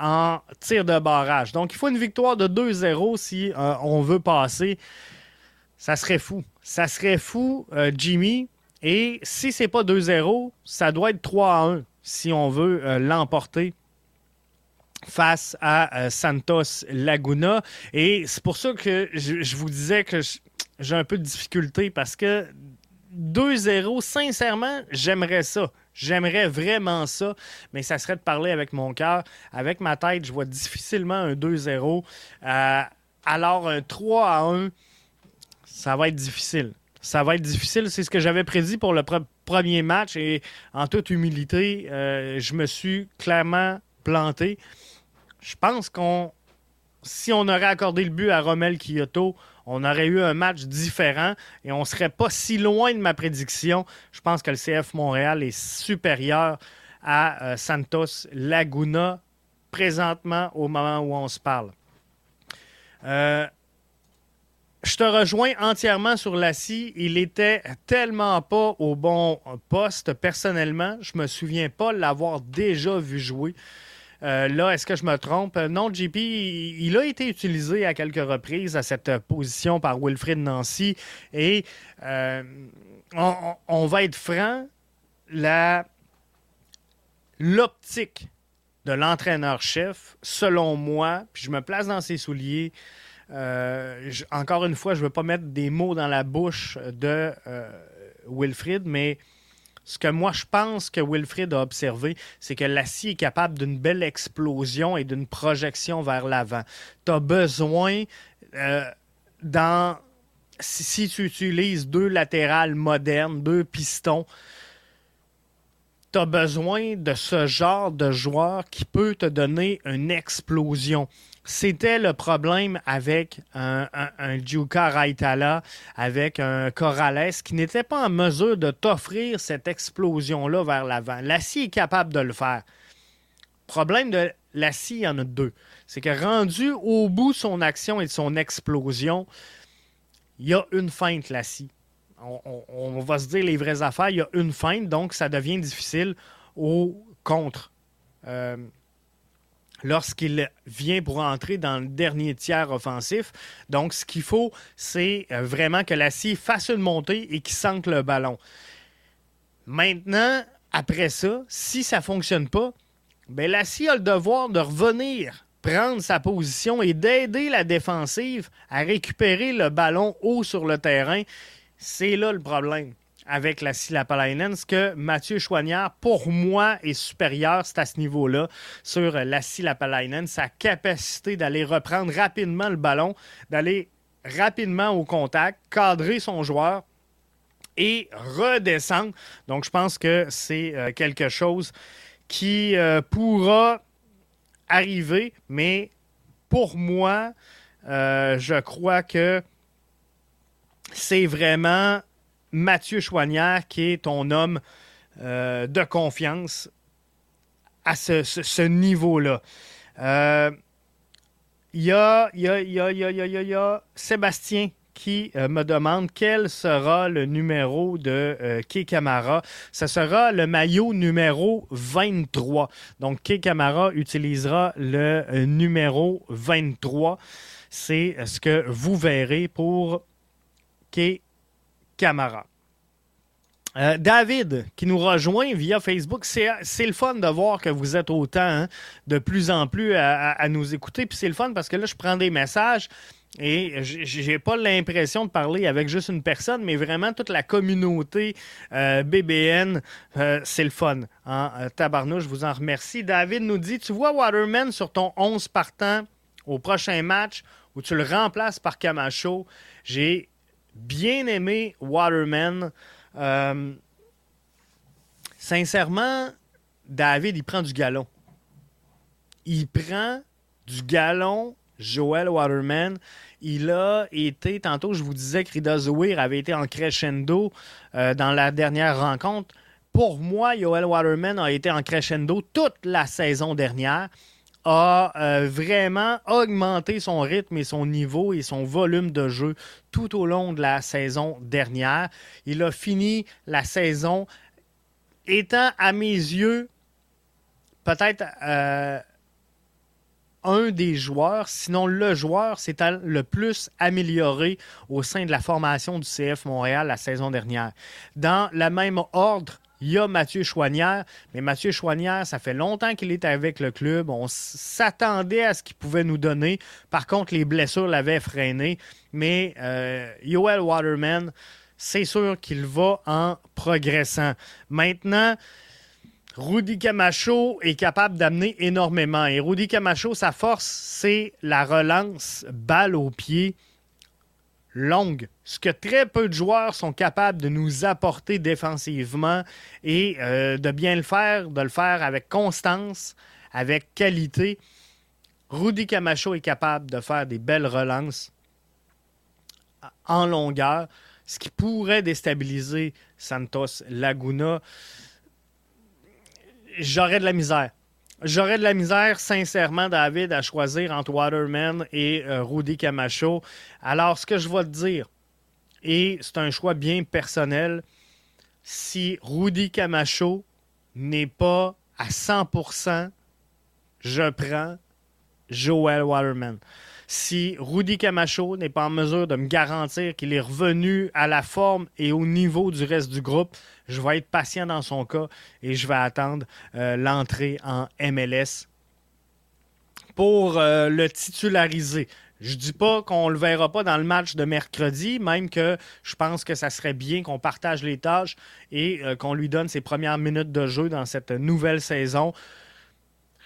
en tir de barrage. Donc, il faut une victoire de 2-0 si on veut passer. Ça serait fou. Ça serait fou, euh, Jimmy. Et si c'est pas 2-0, ça doit être 3-1. si on veut, l'emporter face à Santos Laguna. Et c'est pour ça que je, vous disais que j'ai un peu de difficulté parce que 2-0, sincèrement, j'aimerais ça. J'aimerais vraiment ça, mais ça serait de parler avec mon cœur. Avec ma tête, je vois difficilement un 2-0. Euh, alors, un 3 à 1, ça va être difficile. Ça va être difficile. C'est ce que j'avais prédit pour le premier match et en toute humilité, euh, je me suis clairement planté. Je pense qu'on, si on aurait accordé le but à Romel Kyoto, on aurait eu un match différent et on ne serait pas si loin de ma prédiction. Je pense que le CF Montréal est supérieur à euh, Santos Laguna présentement au moment où on se parle. Euh, je te rejoins entièrement sur Lassie. Il était tellement pas au bon poste. Personnellement, je me souviens pas l'avoir déjà vu jouer. Euh, là, est-ce que je me trompe? Non, JP, il, a été utilisé à quelques reprises à cette position par Wilfrid Nancy. Et euh, on, va être franc, l'optique de l'entraîneur-chef, selon moi, puis je me place dans ses souliers. Euh, encore une fois, je ne veux pas mettre des mots dans la bouche de Wilfrid, mais ce que moi je pense que Wilfrid a observé, c'est que l'acier est capable d'une belle explosion et d'une projection vers l'avant. Tu as besoin, euh, dans, si, tu utilises deux latérales modernes, deux pistons, tu as besoin de ce genre de joueur qui peut te donner une explosion. C'était le problème avec un, un, Raitala, avec un Corrales qui n'était pas en mesure de t'offrir cette explosion-là vers l'avant. L'acier est capable de le faire. Problème de l'acier, il y en a deux. C'est que rendu au bout de son action et de son explosion, il y a une feinte, l'acier. On, va se dire les vraies affaires, il y a une feinte, donc ça devient difficile au contre. Euh, lorsqu'il vient pour entrer dans le dernier tiers offensif. Donc, ce qu'il faut, c'est euh, vraiment que l'acier fasse une montée et qu'il sente le ballon. Maintenant, après ça, si ça ne fonctionne pas, ben, l'acier a le devoir de revenir prendre sa position et d'aider la défensive à récupérer le ballon haut sur le terrain. C'est là le problème avec la Silapalainen. Ce que Mathieu Chouanière, pour moi, est supérieur, c'est à ce niveau-là, sur la Silapalainen. Sa capacité d'aller reprendre rapidement le ballon, d'aller rapidement au contact, cadrer son joueur et redescendre. Donc, je pense que c'est euh, quelque chose qui euh, pourra arriver, mais pour moi, euh, je crois que c'est vraiment Mathieu Chouanière, qui est ton homme euh, de confiance à ce, niveau-là. Il y, a, Sébastien qui euh, me demande quel sera le numéro de euh, Kay Camara. Ce sera le maillot numéro 23. Donc, Kay Camara utilisera le numéro 23. C'est ce que vous verrez pour Kay Camara. Euh, David, qui nous rejoint via Facebook, c'est le fun de voir que vous êtes autant hein, de plus en plus à, nous écouter. Puis c'est le fun parce que là, je prends des messages et j'ai pas l'impression de parler avec juste une personne, mais vraiment toute la communauté euh, BBN, euh, c'est le fun. Hein? Tabarnouche, je vous en remercie. David nous dit Tu vois Waterman sur ton 11 partant au prochain match où tu le remplaces par Camacho? J'ai bien aimé Waterman. Euh, sincèrement, David, il prend du galon. Il prend du galon, Joel Waterman. Il a été, tantôt je vous disais que Rida Zouir avait été en crescendo euh, dans la dernière rencontre. Pour moi, Joel Waterman a été en crescendo toute la saison dernière a euh, vraiment augmenté son rythme et son niveau et son volume de jeu tout au long de la saison dernière. Il a fini la saison étant à mes yeux peut-être euh, un des joueurs, sinon le joueur, c'est le plus amélioré au sein de la formation du CF Montréal la saison dernière. Dans le même ordre, il y a Mathieu Chouanière. Mais Mathieu Chouanière, ça fait longtemps qu'il est avec le club. On s'attendait à ce qu'il pouvait nous donner. Par contre, les blessures l'avaient freiné. Mais euh, Yoel Waterman, c'est sûr qu'il va en progressant. Maintenant, Rudy Camacho est capable d'amener énormément. Et Rudy Camacho, sa force, c'est la relance balle au pied longue, ce que très peu de joueurs sont capables de nous apporter défensivement et euh, de bien le faire, de le faire avec constance, avec qualité. Rudy Camacho est capable de faire des belles relances en longueur, ce qui pourrait déstabiliser Santos Laguna. J'aurais de la misère. J'aurais de la misère, sincèrement, David, à choisir entre Waterman et euh, Rudy Camacho. Alors, ce que je vais te dire, et c'est un choix bien personnel, si Rudy Camacho n'est pas à 100%, je prends Joel Waterman si Rudy Camacho n'est pas en mesure de me garantir qu'il est revenu à la forme et au niveau du reste du groupe, je vais être patient dans son cas et je vais attendre euh, l'entrée en MLS pour euh, le titulariser. Je dis pas qu'on le verra pas dans le match de mercredi, même que je pense que ça serait bien qu'on partage les tâches et euh, qu'on lui donne ses premières minutes de jeu dans cette nouvelle saison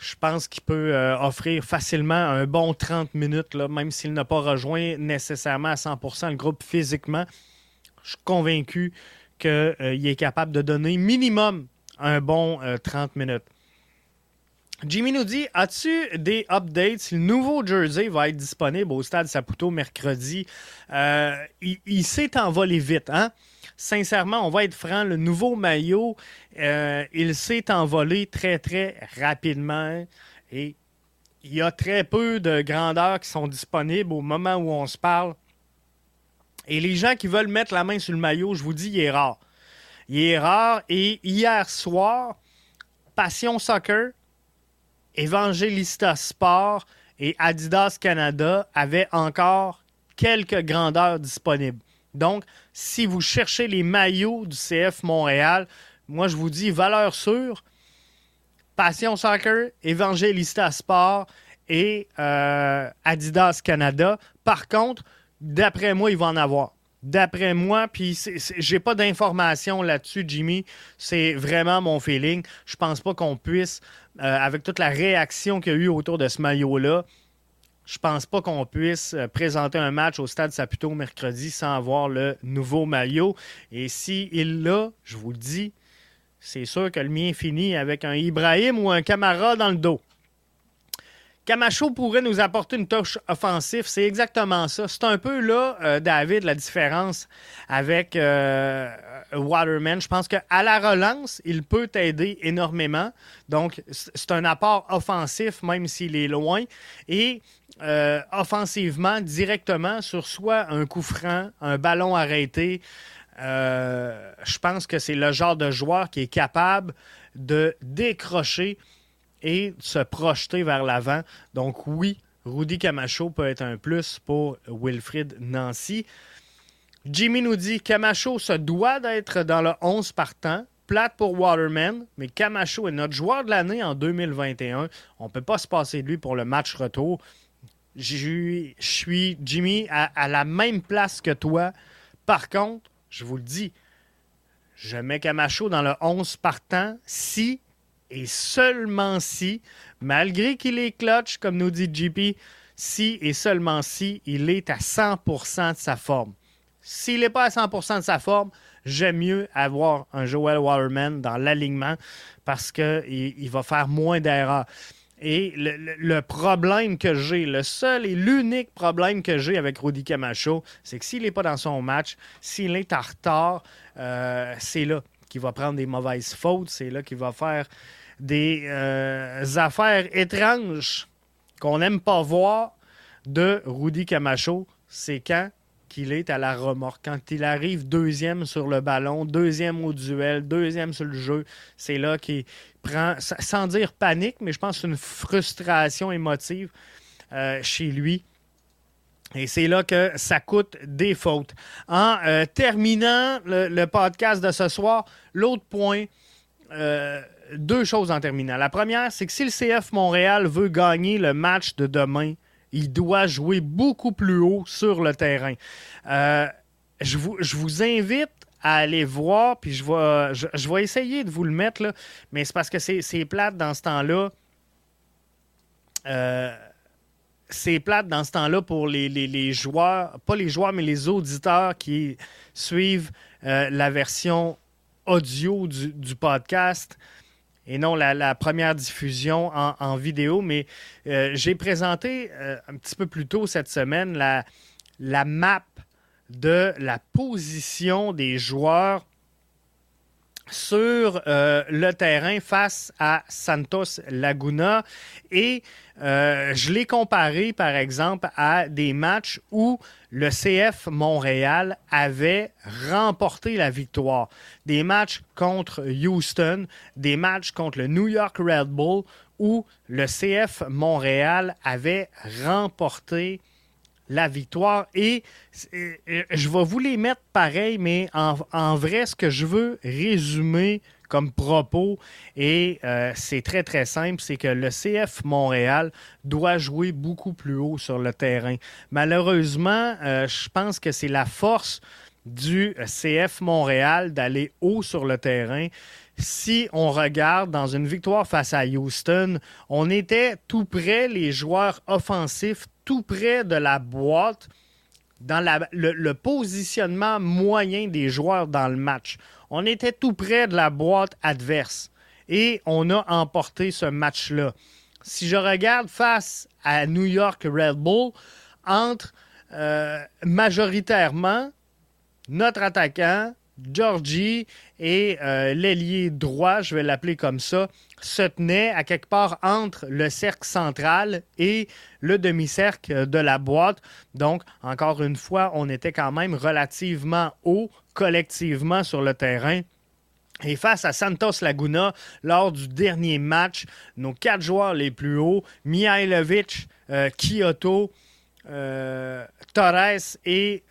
je pense qu'il peut euh, offrir facilement un bon 30 minutes, là, même s'il n'a pas rejoint nécessairement à 100% le groupe physiquement. Je suis convaincu qu'il euh, est capable de donner minimum un bon 30 euh, minutes. Jimmy nous dit As-tu des updates Le nouveau jersey va être disponible au stade Saputo mercredi? il, il s'est envolé vite, hein? Sincèrement, on va être franc, le nouveau maillot, euh, il s'est envolé très, très rapidement et il y a très peu de grandeurs qui sont disponibles au moment où on se parle. Et les gens qui veulent mettre la main sur le maillot, je vous dis, il est rare. Il est rare. Et hier soir, Passion Soccer, Evangelista Sport et Adidas Canada avaient encore quelques grandeurs disponibles. Donc, si vous cherchez les maillots du CF Montréal, moi, je vous dis valeur sûre, Passion Soccer, Evangelista Sport et euh, Adidas Canada. Par contre, d'après moi, il va en avoir. D'après moi, puis j'ai pas d'informations là-dessus, Jimmy. C'est vraiment mon feeling. Je pense pas qu'on puisse, euh, avec toute la réaction qu'il y a eu autour de ce maillot-là, je pense pas qu'on puisse euh, présenter un match au Stade Saputo mercredi sans avoir le nouveau maillot. Et s'il l'a, je vous le dis, c'est sûr que le mien finit avec un Ibrahim ou un Camara dans le dos. Camacho pourrait nous apporter une touche offensive. C'est exactement ça. C'est un peu là, euh, David, la différence avec euh, Waterman. Je pense qu'à la relance, il peut t'aider énormément. Donc, c'est un apport offensif, même s'il est loin. Et euh, offensivement, directement, sur soit un coup franc, un ballon arrêté, je pense que c'est le genre de joueur qui est capable de décrocher et se projeter vers l'avant. Donc oui, Rudy Camacho peut être un plus pour Wilfrid Nancy. Jimmy nous dit Camacho se doit d'être dans le 11 partant. Plate pour Waterman, mais Camacho est notre joueur de l'année en 2021. On ne peut pas se passer de lui pour le match retour. Je suis, Jimmy, à, à la même place que toi. Par contre, je vous le dis, je mets Camacho dans le 11 partant si et seulement si, malgré qu'il est clutch, comme nous dit JP, si et seulement si il est à 100% de sa forme. S'il n'est pas à 100% de sa forme, j'aime mieux avoir un Joel Waterman dans l'alignement parce qu'il il va faire moins d'erreurs. Et le, problème que j'ai, le seul et l'unique problème que j'ai avec Rudy Camacho, c'est que s'il n'est pas dans son match, s'il est en retard, euh, c'est là qu'il va prendre des mauvaises fautes, c'est là qu'il va faire des euh, affaires étranges qu'on n'aime pas voir de Rudy Camacho, c'est quand qu'il est à la remorque. Quand il arrive deuxième sur le ballon, deuxième au duel, deuxième sur le jeu, c'est là qu'il prend, sans dire panique, mais je pense une frustration émotive euh, chez lui. Et c'est là que ça coûte des fautes. En euh, terminant le, podcast de ce soir, l'autre point, deux choses en terminant. La première, c'est que si le CF Montréal veut gagner le match de demain, il doit jouer beaucoup plus haut sur le terrain. je, vous, je vous invite à aller voir, puis je vais, je, vais essayer de vous le mettre, là, mais c'est parce que c'est plate dans ce temps-là. Euh, c'est plate dans ce temps-là pour les, joueurs, pas les joueurs, mais les auditeurs qui suivent euh, la version audio du, podcast et non la, première diffusion en, vidéo. Mais euh, j'ai présenté un petit peu plus tôt cette semaine la, la map de la position des joueurs sur euh, le terrain face à Santos Laguna et euh, je l'ai comparé par exemple à des matchs où le CF Montréal avait remporté la victoire. Des matchs contre Houston, des matchs contre le New York Red Bull où le CF Montréal avait remporté la victoire. Et je vais vous les mettre pareil, mais en, vrai, ce que je veux résumer comme propos, et euh, c'est très très simple, c'est que le CF Montréal doit jouer beaucoup plus haut sur le terrain. Malheureusement, euh, je pense que c'est la force du CF Montréal d'aller haut sur le terrain si on regarde dans une victoire face à Houston, on était tout près, les joueurs offensifs, tout près de la boîte dans le, positionnement moyen des joueurs dans le match. On était tout près de la boîte adverse et on a emporté ce match-là. Si je regarde face à New York Red Bull, entre euh, majoritairement notre attaquant, Georgie et euh, l'ailier droit, je vais l'appeler comme ça, se tenait à quelque part entre le cercle central et le demi-cercle de la boîte. Donc, encore une fois, on était quand même relativement haut collectivement sur le terrain. Et face à Santos Laguna, lors du dernier match, nos quatre joueurs les plus hauts, Mihailovic, euh, Kyoto, euh, Torres et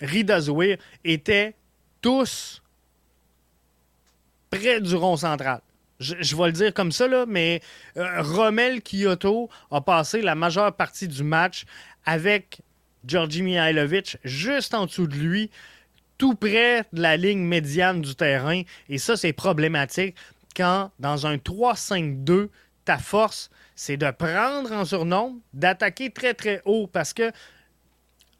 Rida étaient tous près du rond central. Je, vais le dire comme ça, mais euh, Romel Kyoto a passé la majeure partie du match avec Georgi Mihailovic juste en dessous de lui, tout près de la ligne médiane du terrain. Et ça, c'est problématique quand, dans un 3-5-2, ta force, c'est de prendre en surnombre, d'attaquer très très haut parce que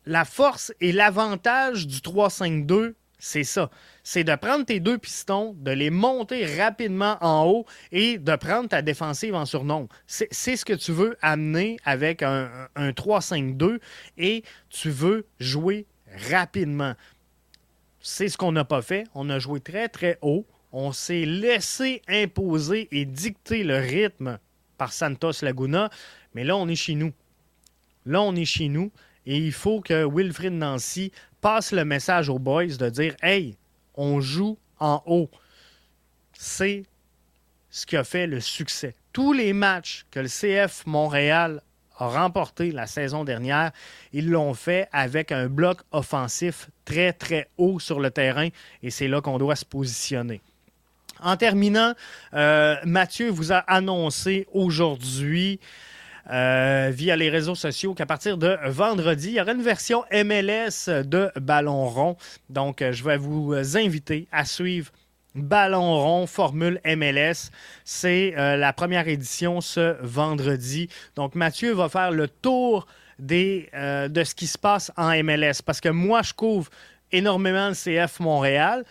la force et l'avantage du 3-5-2, c'est ça. C'est de prendre tes deux pistons, de les monter rapidement en haut et de prendre ta défensive en surnombre. C'est ce que tu veux amener avec un, 3-5-2 et tu veux jouer rapidement. C'est ce qu'on n'a pas fait. On a joué très, très haut. On s'est laissé imposer et dicter le rythme par Santos Laguna. Mais là, on est chez nous. Là, on est chez nous. Et il faut que Wilfrid Nancy passe le message aux boys de dire Hey, on joue en haut. C'est ce qui a fait le succès. Tous les matchs que le CF Montréal a remportés la saison dernière, ils l'ont fait avec un bloc offensif très, très haut sur le terrain et c'est là qu'on doit se positionner. En terminant, euh, Mathieu vous a annoncé aujourd'hui euh, via les réseaux sociaux qu'à partir de vendredi, il y aura une version MLS de Ballon rond. Donc, euh, je vais vous inviter à suivre Ballon rond Formule MLS. C'est euh, la première édition ce vendredi. Donc, Mathieu va faire le tour de ce qui se passe en MLS parce que moi, je couvre énormément le CF Montréal,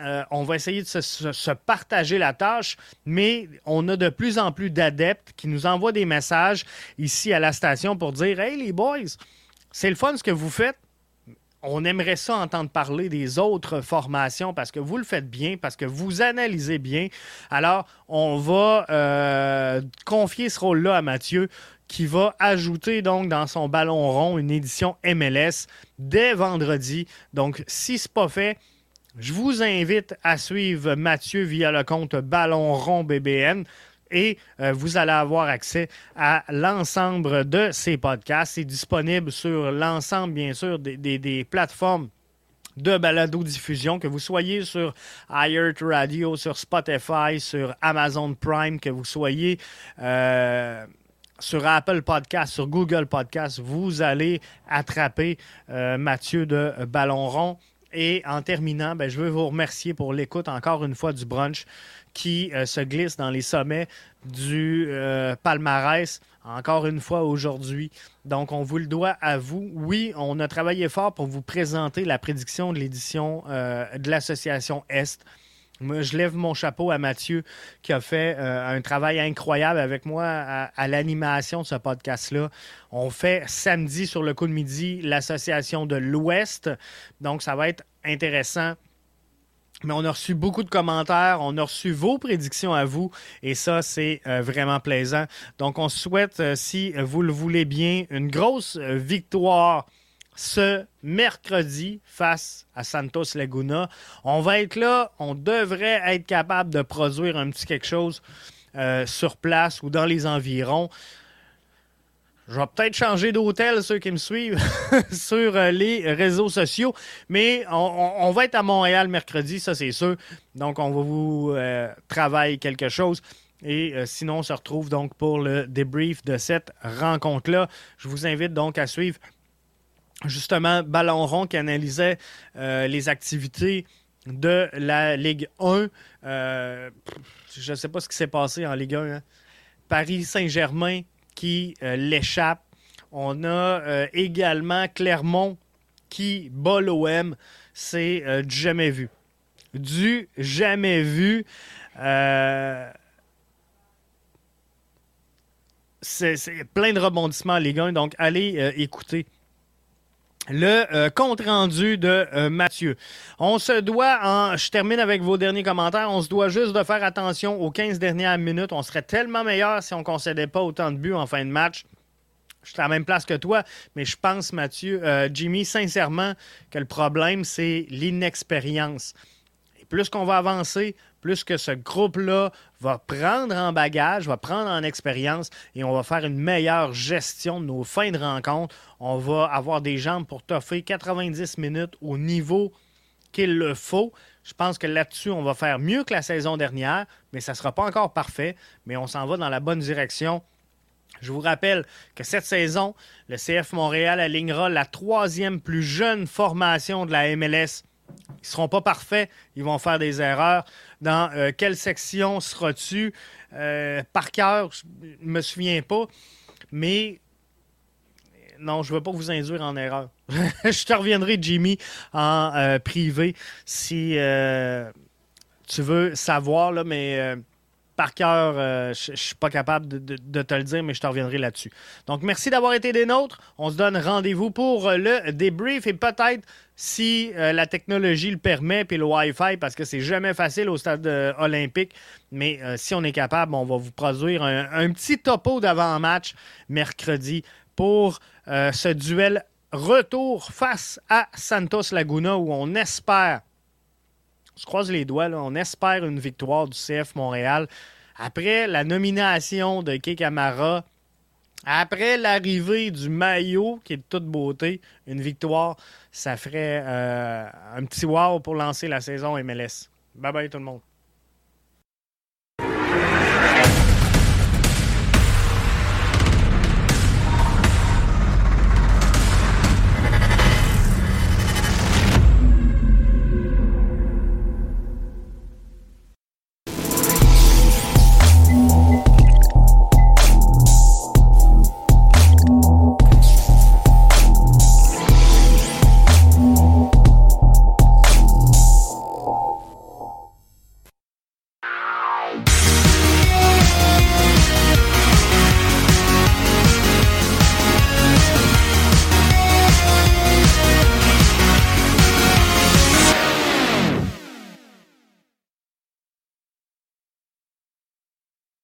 euh, on va essayer de se, partager la tâche, mais on a de plus en plus d'adeptes qui nous envoient des messages ici à la station pour dire Hey les boys, c'est le fun ce que vous faites. On aimerait ça entendre parler des autres formations parce que vous le faites bien, parce que vous analysez bien. Alors, on va euh, confier ce rôle-là à Mathieu qui va ajouter donc dans son ballon rond une édition MLS dès vendredi. Donc, si ce n'est pas fait, je vous invite à suivre Mathieu via le compte Ballon Rond BBN et euh, vous allez avoir accès à l'ensemble de ces podcasts. C'est disponible sur l'ensemble, bien sûr, des, plateformes de balado-diffusion, que vous soyez sur iHeart Radio, sur Spotify, sur Amazon Prime, que vous soyez euh, sur Apple Podcast, sur Google Podcast, vous allez attraper euh, Mathieu de Ballon Rond. Et en terminant, ben, je veux vous remercier pour l'écoute encore une fois du brunch qui euh, se glisse dans les sommets du palmarès encore une fois aujourd'hui. Donc, on vous le doit à vous. Oui, on a travaillé fort pour vous présenter la prédiction de l'édition euh, de l'association Est. Je lève mon chapeau à Mathieu qui a fait euh, un travail incroyable avec moi à, l'animation de ce podcast-là. On fait samedi sur le coup de midi l'association de l'Ouest. Donc, ça va être intéressant mais on a reçu beaucoup de commentaires, on a reçu vos prédictions à vous et ça, c'est euh, vraiment plaisant. Donc, on souhaite, euh, si vous le voulez bien, une grosse victoire ce mercredi face à Santos Laguna. On va être là, on devrait être capable de produire un petit quelque chose sur place ou dans les environs. Je vais peut-être changer d'hôtel, ceux qui me suivent sur euh, les réseaux sociaux. Mais on, va être à Montréal mercredi, ça c'est sûr. Donc, on va vous euh, travailler quelque chose. Et euh, sinon, on se retrouve donc pour le débrief de cette rencontre-là. Je vous invite donc à suivre justement Ballon Rond qui analysait les activités de la Ligue 1. je ne sais pas ce qui s'est passé en Ligue 1. Hein. Paris Saint-Germain qui euh, l'échappe. On a euh, également Clermont qui bat l'OM. C'est euh, du jamais vu. Du jamais vu. c'est plein de rebondissements, les gars. Donc, allez écouter le euh, compte rendu de euh, Mathieu. On se doit, en, je termine avec vos derniers commentaires, on se doit juste de faire attention aux 15 dernières minutes. On serait tellement meilleur si on ne concédait pas autant de buts en fin de match. Je suis à la même place que toi, mais je pense, Mathieu, euh, Jimmy, sincèrement, que le problème, c'est l'inexpérience. Et plus qu'on va avancer, plus que ce groupe-là va prendre en bagage, va prendre en expérience et on va faire une meilleure gestion de nos fins de rencontre. On va avoir des jambes pour toffer 90 minutes au niveau qu'il le faut. Je pense que là-dessus, on va faire mieux que la saison dernière, mais ça ne sera pas encore parfait, mais on s'en va dans la bonne direction. Je vous rappelle que cette saison, le CF Montréal alignera la troisième plus jeune formation de la MLS ils ne seront pas parfaits, ils vont faire des erreurs. Dans euh, quelle section seras-tu? Euh, par cœur, je ne me souviens pas. Mais non, je ne veux pas vous induire en erreur. je te reviendrai, Jimmy, en euh, privé si tu veux savoir, mais par cœur, je ne suis pas capable de, te le dire, mais je te reviendrai là-dessus. Donc, merci d'avoir été des nôtres. On se donne rendez-vous pour le débrief et peut-être si euh, la technologie le permet, puis le Wi-Fi, parce que c'est jamais facile au stade euh, olympique. Mais euh, si on est capable, on va vous produire un, petit topo d'avant-match mercredi pour ce duel retour face à Santos Laguna où on espère, je croise les doigts, on espère une victoire du CF Montréal. Après la nomination de Kei Camara, après l'arrivée du maillot, qui est de toute beauté, une victoire, ça ferait euh, un petit wow pour lancer la saison MLS. Bye bye tout le monde.